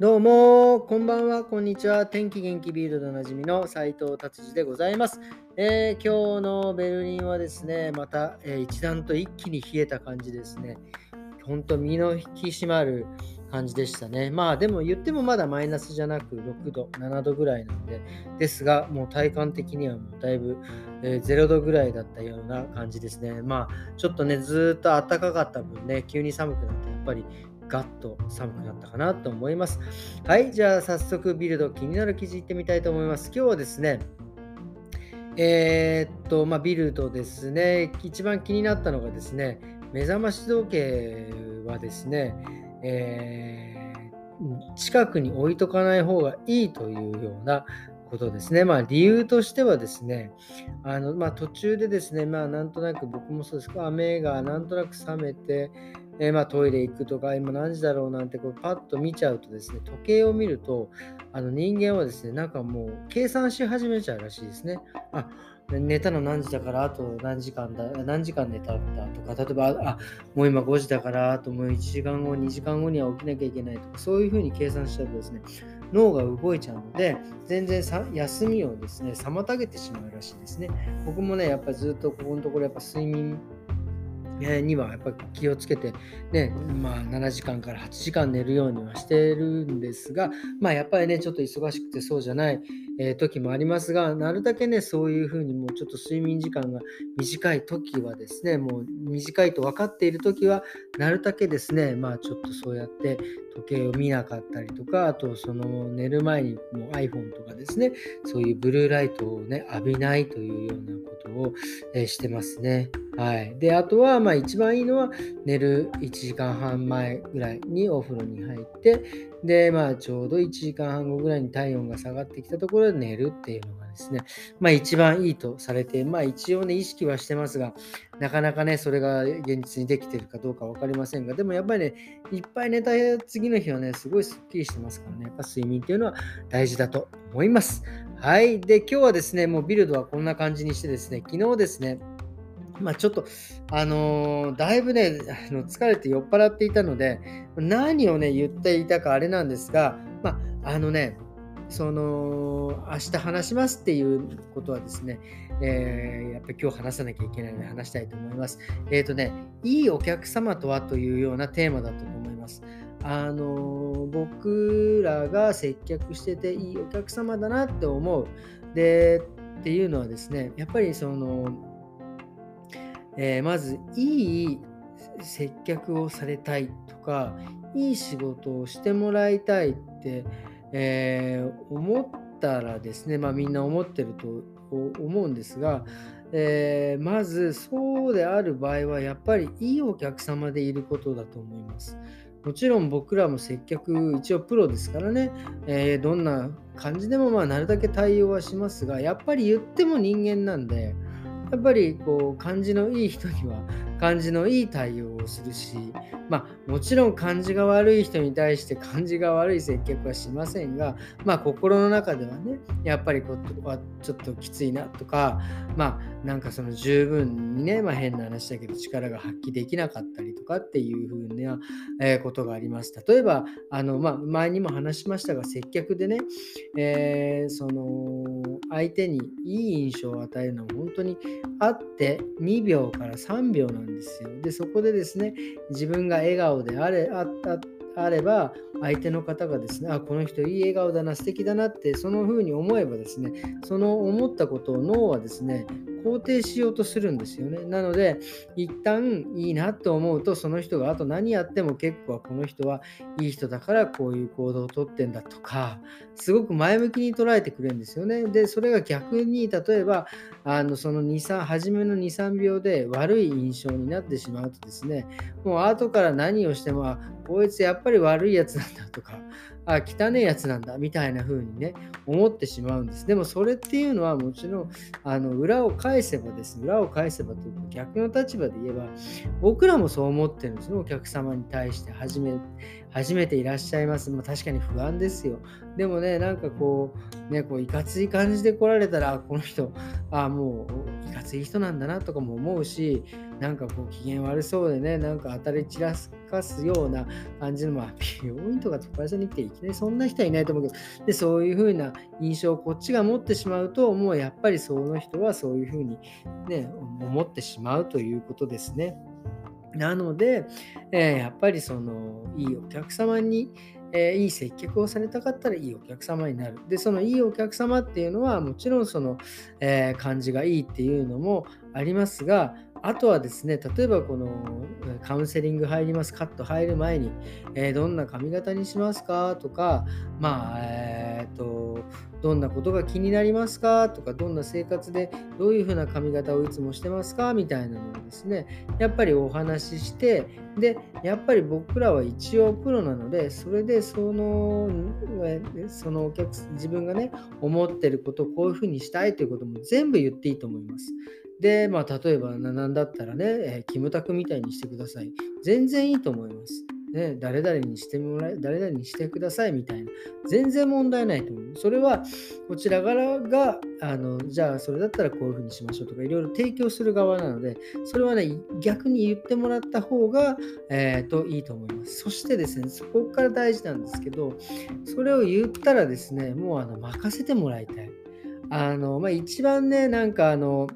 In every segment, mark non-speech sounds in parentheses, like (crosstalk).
どうも、こんばんは、こんにちは。天気元気ビールでおなじみの斉藤達治でございます、えー、今日のベルリンはですね、また、えー、一段と一気に冷えた感じですね。本当、身の引き締まる感じでしたね。まあでも言ってもまだマイナスじゃなく6度、7度ぐらいなんで、ですが、もう体感的にはもうだいぶ、えー、0度ぐらいだったような感じですね。まあちょっとね、ずっと暖かかった分ね、急に寒くなって、やっぱりガッと寒くなったかなと思います。はい、じゃあ早速ビルド気になる記事いってみたいと思います。今日はですね、えー、っと、まあ、ビルドですね、一番気になったのがですね、目覚まし時計はですね、えー、近くに置いとかない方がいいというようなことですね。まあ、理由としてはですね、あのまあ、途中でですね、まあ、なんとなく僕もそうですが、目がなんとなく覚めて、えー、まあ、トイレ行くとか、今何時だろうなんてこうパッと見ちゃうとですね、時計を見ると、あの人間はですね、なんかもう計算し始めちゃうらしいですね。あ寝たの何時だからあと何時間だ何時間寝たんだとか例えばあもう今5時だからあともう1時間後2時間後には起きなきゃいけないとかそういうふうに計算しちゃうとですね脳が動いちゃうので全然休みをですね妨げてしまうらしいですね僕もねやっぱずっとここのところやっぱ睡眠にはやっぱ気をつけて、ね、まあ、7時間から8時間寝るようにはしてるんですが、まあ、やっぱりね、ちょっと忙しくてそうじゃない、え、時もありますが、なるだけね、そういうふうにもうちょっと睡眠時間が短い時はですね、もう短いと分かっている時は、なるだけですね、まあちょっとそうやって時計を見なかったりとか、あとその寝る前にもう iPhone とかですね、そういうブルーライトをね、浴びないというようなことを、え、してますね。はい。で、あとは、まあ一番いいのは、寝る1時間半前ぐらいにお風呂に入って、で、まあちょうど1時間半後ぐらいに体温が下がってきたところで寝るっていうのがですね、まあ一番いいとされて、まあ一応ね、意識はしてますが、なかなかね、それが現実にできてるかどうか分かりませんが、でもやっぱりね、いっぱい寝た次の日はね、すごいスッキリしてますからね、やっぱ睡眠っていうのは大事だと思います。はい。で、今日はですね、もうビルドはこんな感じにしてですね、昨日ですね、まあ、ちょっと、あのー、だいぶね、あの疲れて酔っ払っていたので、何をね、言っていたかあれなんですが、まあ、あのね、その、明日話しますっていうことはですね、えー、やっぱり今日話さなきゃいけないので話したいと思います。えっ、ー、とね、いいお客様とはというようなテーマだったと思います。あの僕らが接客してていいお客様だなって思う。で、っていうのはですね、やっぱりその、えー、まずいい接客をされたいとかいい仕事をしてもらいたいって、えー、思ったらですね、まあ、みんな思ってると思うんですが、えー、まずそうである場合はやっぱりいいお客様でいることだと思います。もちろん僕らも接客一応プロですからね、えー、どんな感じでもまあなるだけ対応はしますがやっぱり言っても人間なんで、やっぱりこう感じのいい人には感じのいい対応をするし、まあ、もちろん感じが悪い人に対して (laughs) 感じが悪い接客はしませんが、まあ、心の中ではねやっぱりここはちょっときついなとかまあなんかその十分にね、まあ、変な話だけど力が発揮できなかったりとかっていうふうな、えことがあります。例えばあの、まあ、前にも話しましたが接客でね、えー、その相手にいい印象を与えるのは本当にあって2秒から3秒なんですですよ。でそこでですね自分が笑顔であれあったあれば相手の方がですねあこの人いい笑顔だな素敵だなってその風に思えばですねその思ったことを脳はですね肯定しようとするんですよね。なので、一旦いいなと思うと、その人があと何やっても結構この人はいい人だからこういう行動をとってんだとか、すごく前向きに捉えてくれるんですよね。で、それが逆に、例えば、あのその2、3、初めの2、3秒で悪い印象になってしまうとですね、もう後から何をしても、こいつやっぱり悪いやつなんだとか、あ、汚いやつなんだみたいな風にね、思ってしまうんです。でもそれっていうのはもちろん、あの裏を返せばです、裏を返せばというか逆の立場で言えば、僕らもそう思ってるんですね、お客様に対して初め初めていらっしゃいます。まあ、確かに不安ですよ。でもね、なんかこう、ね、こういかつい感じで来られたら、この人、ああもういかつい人なんだなとかも思うし、なんかこう機嫌悪そうでね、なんか当たり散らかすような感じの、まあ、病院とか会社に行っていきなりそんな人はいないと思うけど、で、そういうふうな印象をこっちが持ってしまうと、もうやっぱりその人はそういうふうにね、思ってしまうということですね。なので、えー、やっぱりそのいいお客様に、えー、いい接客をされたかったらいいお客様になる。で、そのいいお客様っていうのはもちろんその、えー、感じがいいっていうのもありますが、あとはですね、例えばこのカウンセリング入ります、カット入る前に、えー、どんな髪型にしますかとか、まあ、えっ、ー、と、どんなことが気になりますかとか、どんな生活でどういうふうな髪型をいつもしてますかみたいなのをですね、やっぱりお話しして、で、やっぱり僕らは一応プロなので、それでその、そのお客自分がね、思ってることをこういうふうにしたいということも全部言っていいと思います。で、まあ、例えば、なんだったらね、えー、キムタクみたいにしてください。全然いいと思います。ね、誰々にしてもらえ、誰々にしてくださいみたいな。全然問題ないと思う。それは、こちら側が、あの、じゃあ、それだったらこういうふうにしましょうとか、いろいろ提供する側なので、それはね、逆に言ってもらった方が、えー、と、いいと思います。そしてですね、そこから大事なんですけど、それを言ったらですね、もう、あの、任せてもらいたい。あの、まあ、一番ね、なんか、あの、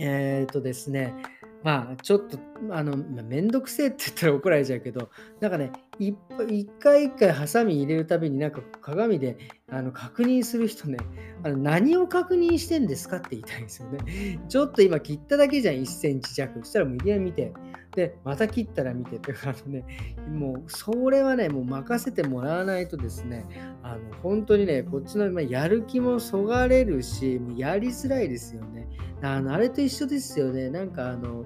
えっ、とですね、まあ、ちょっと、あの、めんどくせえって言ったら怒られちゃうけど、なんかね、一回一回ハサミ入れるたびになんか鏡であの確認する人ねあの何を確認してんですかって言いたいんですよね。ちょっと今切っただけじゃん1センチ弱。そしたらもういきなり見てでまた切ったら見てってあのねもうそれはねもう任せてもらわないとですねあの本当にねこっちのやる気もそがれるしもうやりづらいですよね。あのあれと一緒ですよね。なんかあの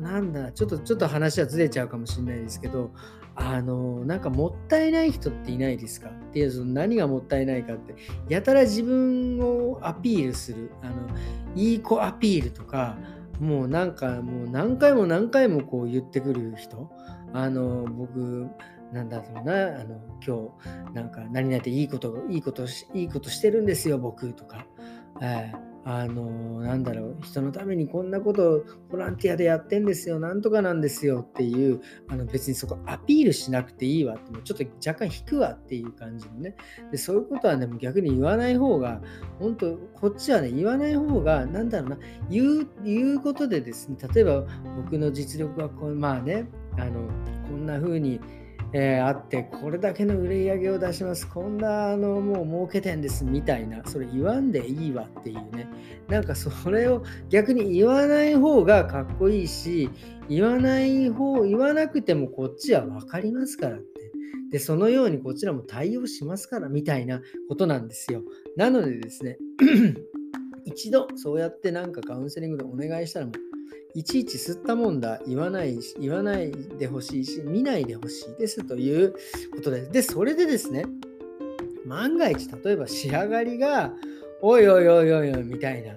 なんだ、ちょっと、ちょっと話はずれちゃうかもしれないですけど、あの、なんかもったいない人っていないですか？っていう、その何がもったいないかって、やたら自分をアピールする、あの、いい子アピールとか、もうなんかもう何回も何回もこう言ってくる人、あの、僕、なんだろうな、あの、今日、なんか何々でいいこと、いいこと、いいことしてるんですよ、僕とか。えーあのなんだろう人のためにこんなことボランティアでやってんですよなんとかなんですよっていうあの別にそこアピールしなくていいわってもちょっと若干引くわっていう感じのね。でそういうことはね逆に言わない方が本当こっちはね言わない方がなんだろうな言う言うことでですね例えば僕の実力はこうまあねあのこんな風にえー、あってこれだけの売り上げを出します。こんなあのもう儲けてんですみたいなそれ言わんでいいわっていうね。なんかそれを逆に言わない方がかっこいいし言わない方言わなくてもこっちは分かりますからって。でそのようにこちらも対応しますからみたいなことなんですよ。なのでですね (clears throat) 一度そうやってなんかカウンセリングでお願いしたらもういちいち吸ったもんだ、言わない、言わないでほしいし、見ないでほしいですということです。で、それでですね、万が一、例えば仕上がりが、おいおいおいおいおいみたいな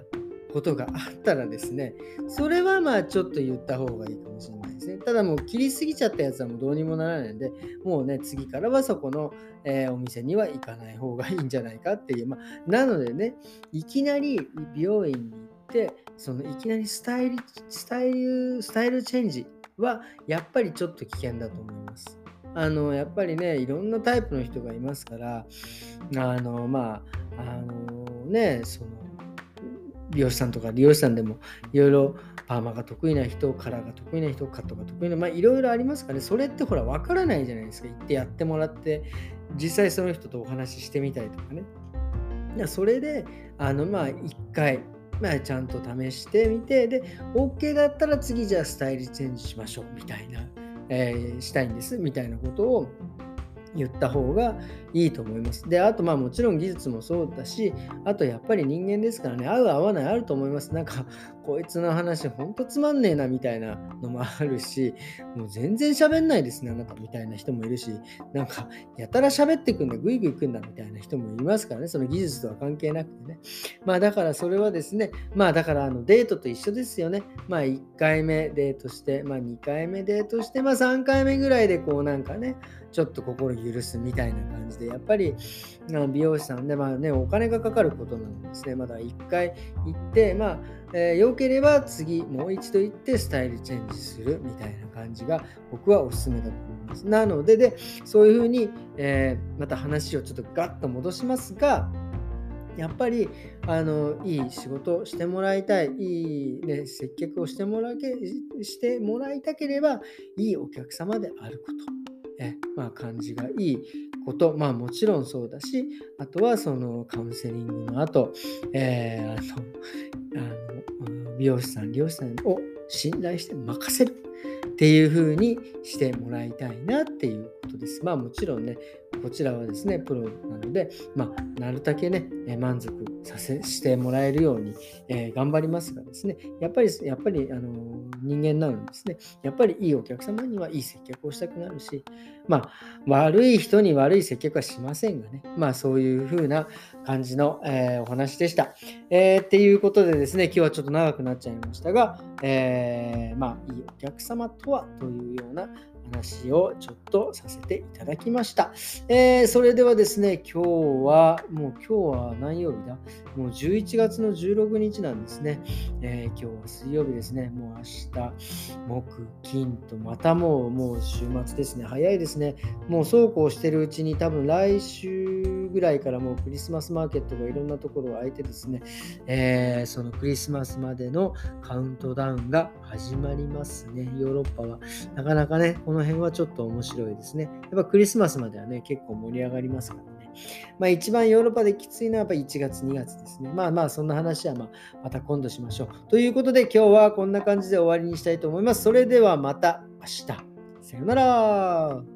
ことがあったらですね、それはまあちょっと言った方がいいかもしれないですね。ただもう切りすぎちゃったやつはもうどうにもならないので、もうね、次からはそこの、えー、お店には行かない方がいいんじゃないかっていう。まあ、なのでね、いきなり美容院に行ってそのいきなりスタイルスタイルスタイルチェンジはやっぱりちょっと危険だと思います。あのやっぱりねいろんなタイプの人がいますからあのまああのねその美容師さんとか利用師さんでもいろいろパーマが得意な人、カラーが得意な人、カットが得意な、まあいろいろありますからね、それってほら分からないじゃないですか。行ってやってもらって、実際その人とお話ししてみたりとかね。それで、あのまあ一回、まあ、ちゃんと試してみて、で、OK だったら次じゃあスタイルチェンジしましょうみたいな、えー、したいんですみたいなことを言った方がいいと思います。で、あとまあもちろん技術もそうだし、あとやっぱり人間ですからね、合う合わないあると思います。なんか、こいつの話ほんとつまんねえなみたいなのもあるし、もう全然喋んないですね、あなたみたいな人もいるし、なんか、やたら喋ってくんだ、ぐいぐいくんだみたいな人もいますからね、その技術とは関係なくてね。まあだからそれはですね、まあだからあのデートと一緒ですよね。まあ1回目デートして、まあ2回目デートして、まあ3回目ぐらいでこうなんかね、ちょっと心許すみたいな感じで、やっぱり美容師さんで、まあね、お金がかかることなんですね。まだ1回行って、まあ、えー、良ければ次もう一度行ってスタイルチェンジするみたいな感じが僕はおすすめだと思います。なので、でそういうふうに、えー、また話をちょっとガッと戻しますが、やっぱりあのいい仕事をしてもらいたい、いい、ね、接客をしてもらけしてもらいたければ、いいお客様であること、えまあ、感じがいいこと、まあもちろんそうだし、あとはそのカウンセリングの後、えー、あのあの美容師さん、利用師さんを信頼して任せる。っていうふうにしてもらいたいなっていうことです。まあもちろんね、こちらはですね、プロなので、まあ、なるだけね、満足させしてもらえるように、えー、頑張りますがですね、やっぱり、やっぱり、あの人間なのでですね、やっぱりいいお客様にはいい接客をしたくなるし、まあ、悪い人に悪い接客はしませんがね、まあ、そういう風な感じの、えー、お話でした。えー、っていうことでですね、今日はちょっと長くなっちゃいましたが、えー、まあ、いいお客様とはというような話をちょっとさせていただきました。えー、それではですね、今日は、もう今日は何曜日だ？もう11月の16日なんですね。えー、今日は水曜日ですね。もう明日、木、金と、またもう、もう週末ですね。早いですね。もうそうこうしてるうちに多分来週ぐらいからもうクリスマスマーケットがいろんなところを開いてですね、えー、そのクリスマスまでのカウントダウンが始まりますね。ヨーロッパは。なかなかね、この辺はちょっと面白いですね。やっぱクリスマスまではね、結構盛り上がりますからね。まあ一番ヨーロッパできついのはやっぱ1月、2月ですね。まあまあそんな話はままた今度しましょう。ということで今日はこんな感じで終わりにしたいと思います。それではまた明日。さよなら。